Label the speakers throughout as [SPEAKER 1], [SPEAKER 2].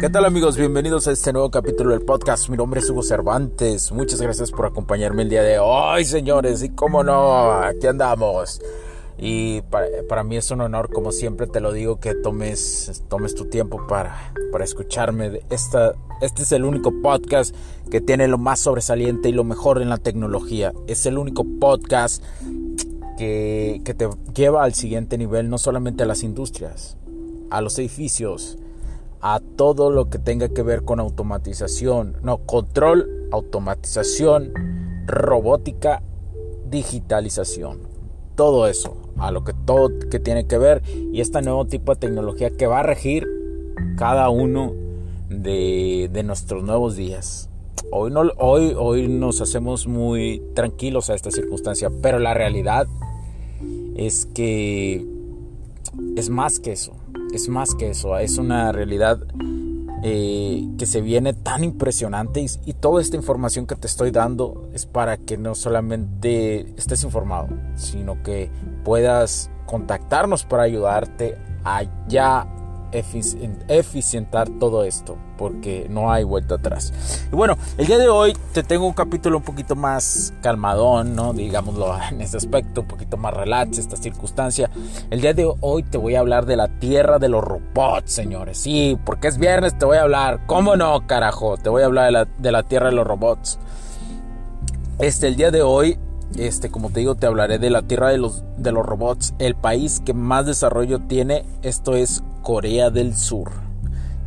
[SPEAKER 1] ¿Qué tal amigos? Bienvenidos a este nuevo capítulo del podcast. Mi nombre es Hugo Cervantes. Muchas gracias por acompañarme el día de hoy, señores. Y cómo no, aquí andamos. Y para, mí es un honor, como siempre te lo digo, que tomes, tomes tu tiempo para, para escucharme. Esta, este es el único podcast que tiene lo más sobresaliente y lo mejor en la tecnología. Es el único podcast que, que te lleva al siguiente nivel, no solamente a las industrias, a los edificios a todo lo que tenga que ver con automatización, no, control, automatización, robótica, digitalización. Todo eso, a lo que todo que tiene que ver y este nuevo tipo de tecnología que va a regir cada uno de, de nuestros nuevos días. Hoy, no, hoy, hoy nos hacemos muy tranquilos a esta circunstancia, pero la realidad es que es más que eso es más que eso, es una realidad eh, que se viene tan impresionante y, toda esta información que te estoy dando es para que no solamente estés informado, sino que puedas contactarnos para ayudarte a ya eficientar todo esto, porque no hay vuelta atrás. Y bueno, el día de hoy te tengo un capítulo un poquito más calmadón, ¿no? Digámoslo en ese aspecto, un poquito más relax esta circunstancia. El día de hoy te voy a hablar de la tierra de los robots, señores. Sí, porque es viernes te voy a hablar. ¿Cómo no, carajo? Te voy a hablar de la, de la tierra de los robots. Este, el día de hoy este, como te digo, te hablaré de la tierra de los, de los robots. El país que más desarrollo tiene, esto es Corea del Sur.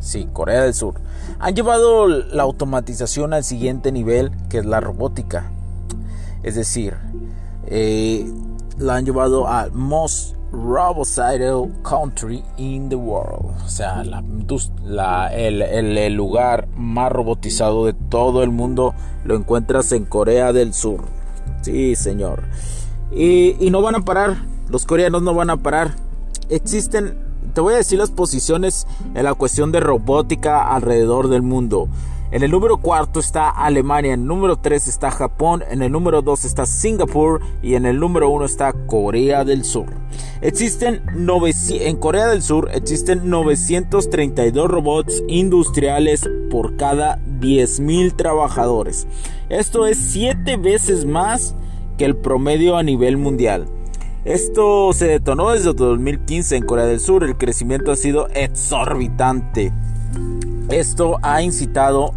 [SPEAKER 1] Sí, Corea del Sur. Han llevado la automatización al siguiente nivel, que es la robótica. Es decir, eh, la han llevado al most robocidal country in the world. O sea, el, el lugar más robotizado de todo el mundo lo encuentras en Corea del Sur. Sí, señor. Y, no van a parar. Los coreanos no van a parar. Existen, te voy a decir las posiciones en la cuestión de robótica alrededor del mundo. En el número cuarto está Alemania, en el número 3 está Japón, en el número 2 está Singapur y en el número 1 está Corea del Sur. Existen en Corea del Sur existen 932 robots industriales por cada 10.000 trabajadores. Esto es 7 veces más que el promedio a nivel mundial. Esto se detonó desde 2015 en Corea del Sur. El crecimiento ha sido exorbitante. Esto ha incitado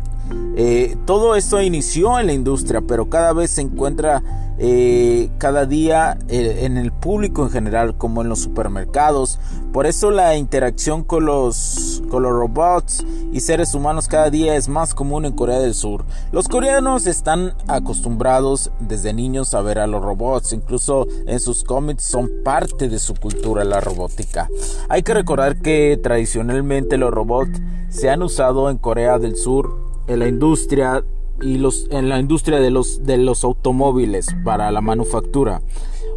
[SPEAKER 1] eh, todo esto inició en la industria, pero cada vez se encuentra eh, cada día eh, en el público en general, como en los supermercados. Por eso la interacción con los, con los robots y seres humanos cada día es más común en Corea del Sur. Los coreanos están acostumbrados desde niños a ver a los robots, incluso en sus cómics son parte de su cultura la robótica. Hay que recordar que tradicionalmente los robots se han usado en Corea del Sur en la industria y los en la industria de los de los automóviles para la manufactura.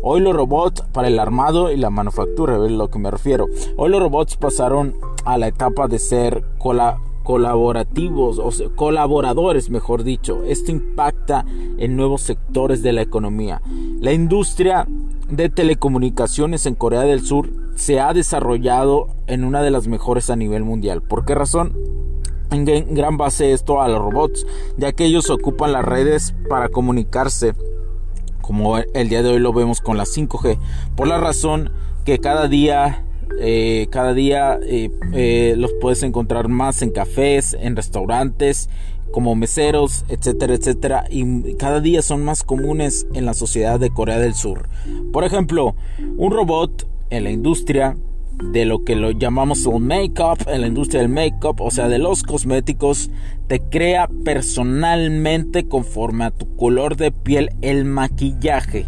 [SPEAKER 1] Hoy los robots para el armado y la manufactura, es lo que me refiero. Hoy los robots pasaron a la etapa de ser colaborativos o colaboradores, mejor dicho. Esto impacta en nuevos sectores de la economía. La industria de telecomunicaciones en Corea del Sur se ha desarrollado en una de las mejores a nivel mundial. ¿Por qué razón? En gran base esto a los robots, ya que ellos ocupan las redes para comunicarse, como el día de hoy lo vemos con la 5G, por la razón que cada día eh, cada día eh, eh, los puedes encontrar más en cafés, en restaurantes, como meseros, etcétera, etcétera, y cada día son más comunes en la sociedad de Corea del Sur. Por ejemplo, un robot en la industria de lo que lo llamamos el make-up, en la industria del make-up, o sea, de los cosméticos, te crea personalmente conforme a tu color de piel el maquillaje.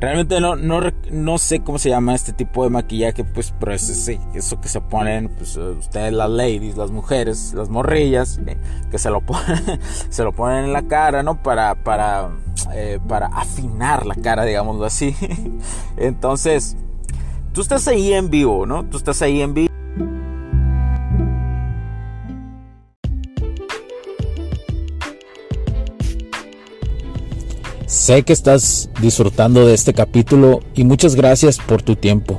[SPEAKER 1] Realmente no, no, no sé cómo se llama este tipo de maquillaje, pues, pero es eso que se ponen, pues, ustedes las ladies, las mujeres, las morrillas, eh, que se lo ponen, se lo ponen en la cara, ¿no? Para, para, eh, para afinar la cara, digámoslo así. Entonces, tú estás ahí en vivo, ¿no? Tú estás ahí en vivo. Sé que estás disfrutando de este capítulo y muchas gracias por tu tiempo.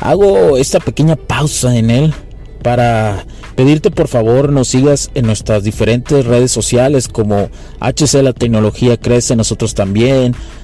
[SPEAKER 1] Hago esta pequeña pausa en él para pedirte por favor nos sigas en nuestras diferentes redes sociales como HC La Tecnología Crece, nosotros también,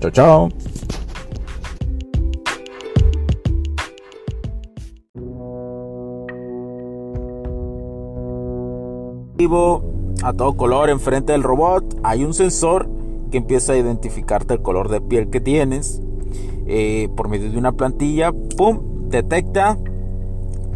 [SPEAKER 1] Chao, chao. a todo color enfrente del robot hay un sensor que empieza a identificarte el color de piel que tienes eh, por medio de una plantilla pum detecta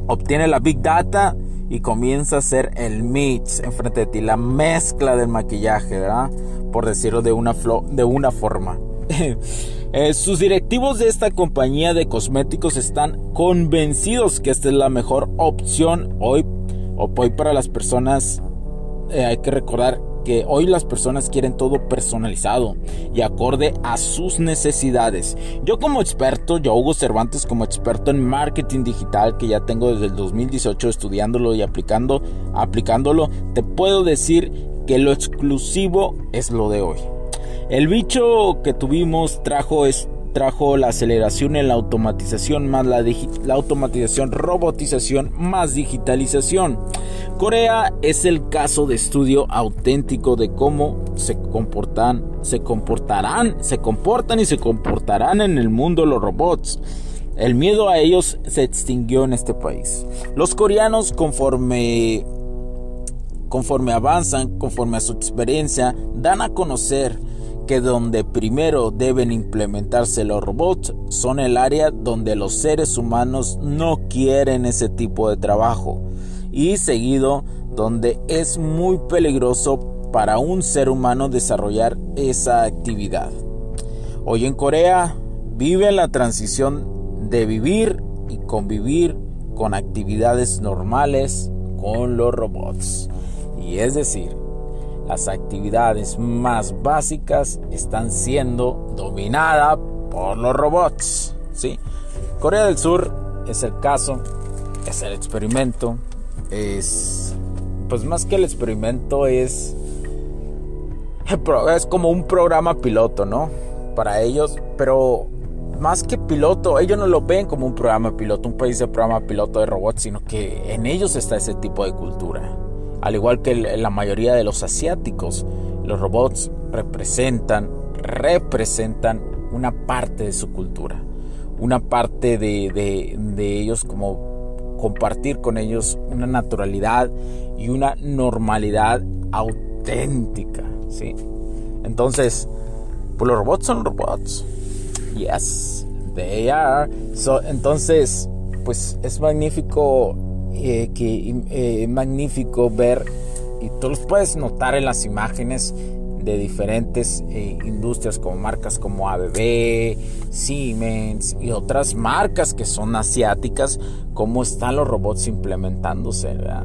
[SPEAKER 1] obtiene la big data y comienza a hacer el mix enfrente de ti la mezcla del maquillaje ¿verdad? por decirlo de una, de una forma eh, sus directivos de esta compañía de cosméticos están convencidos que esta es la mejor opción hoy, hoy para las personas eh, hay que recordar que hoy las personas quieren todo personalizado y acorde a sus necesidades. Yo como experto, yo Hugo Cervantes como experto en marketing digital que ya tengo desde el 2018 estudiándolo y aplicando, aplicándolo, te puedo decir que lo exclusivo es lo de hoy. El bicho que tuvimos trajo esto trajo la aceleración en la automatización más la, la, automatización, robotización más digitalización. Corea es el caso de estudio auténtico de cómo se comportan, se comportarán, se comportan y se comportarán en el mundo los robots. El miedo a ellos se extinguió en este país. Los coreanos conforme conforme avanzan, conforme a su experiencia, dan a conocer que donde primero deben implementarse los robots son el área donde los seres humanos no quieren ese tipo de trabajo y seguido donde es muy peligroso para un ser humano desarrollar esa actividad. Hoy en Corea vive la transición de vivir y convivir con actividades normales con los robots. Y es decir, las actividades más básicas están siendo dominadas por los robots. ¿sí? Corea del Sur es el caso, es el experimento, es pues más que el experimento es es como un programa piloto, ¿no? Para ellos, pero más que piloto, ellos no lo ven como un programa piloto, un país de programa piloto de robots, sino que en ellos está ese tipo de cultura. Al igual que la mayoría de los asiáticos, los robots representan, representan una parte de su cultura, una parte de, ellos como compartir con ellos una naturalidad y una normalidad auténtica, ¿sí? Entonces, pues los robots son robots. Yes, they are. entonces, pues es magnífico eh, que eh, magnífico ver y tú los puedes notar en las imágenes de diferentes eh, industrias como marcas como ABB, Siemens y otras marcas que son asiáticas, cómo están los robots implementándose, ¿verdad?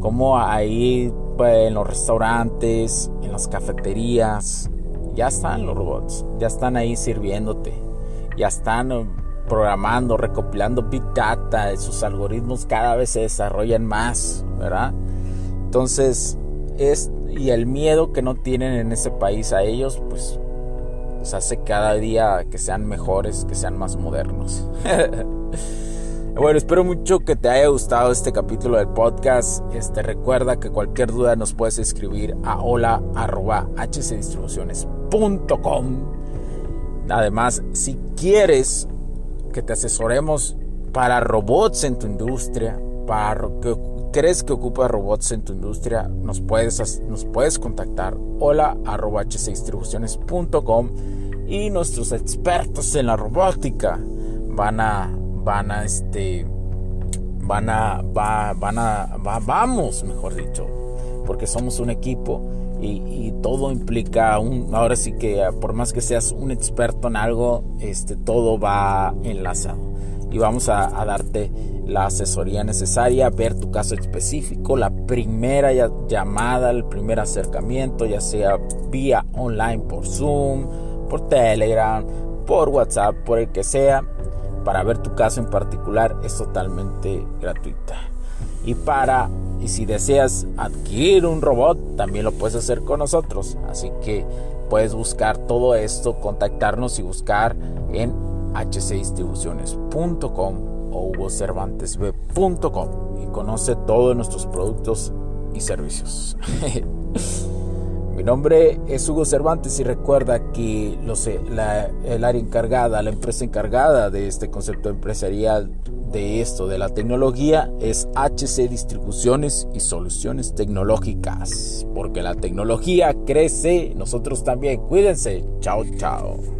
[SPEAKER 1] Como ahí pues, en los restaurantes, en las cafeterías, ya están los robots, ya están ahí sirviéndote, ya están programando, recopilando Big Data, sus algoritmos cada vez se desarrollan más, ¿verdad? Entonces, es, y el miedo que no tienen en ese país a ellos, pues, se hace cada día que sean mejores, que sean más modernos. Bueno, espero mucho que te haya gustado este capítulo del podcast. Este, recuerda que cualquier duda nos puedes escribir a hola.hcdistribuciones.com Además, si quieres que te asesoremos para robots en tu industria, para que crees que ocupa robots en tu industria, nos puedes, nos puedes contactar. Hola arroba h6distribuciones.com y nuestros expertos en la robótica van a van a este van a va, van a vamos mejor dicho porque somos un equipo y, todo implica un ahora sí que por más que seas un experto en algo este todo va enlazado y vamos a, darte la asesoría necesaria, ver tu caso específico, la primera llamada, el primer acercamiento, ya sea vía online por Zoom, por Telegram, por WhatsApp, por el que sea, para ver tu caso en particular es totalmente gratuita. Y para y si deseas adquirir un robot, también lo puedes hacer con nosotros. Así que puedes buscar todo esto, contactarnos y buscar en hcdistribuciones.com o hugocervantesb.com y conoce todos nuestros productos y servicios. Mi nombre es Hugo Cervantes y recuerda que el área encargada, la empresa encargada de este concepto empresarial, de esto, de la tecnología, es HC Distribuciones y Soluciones Tecnológicas. Porque la tecnología crece, nosotros también. Cuídense. Chao, chao.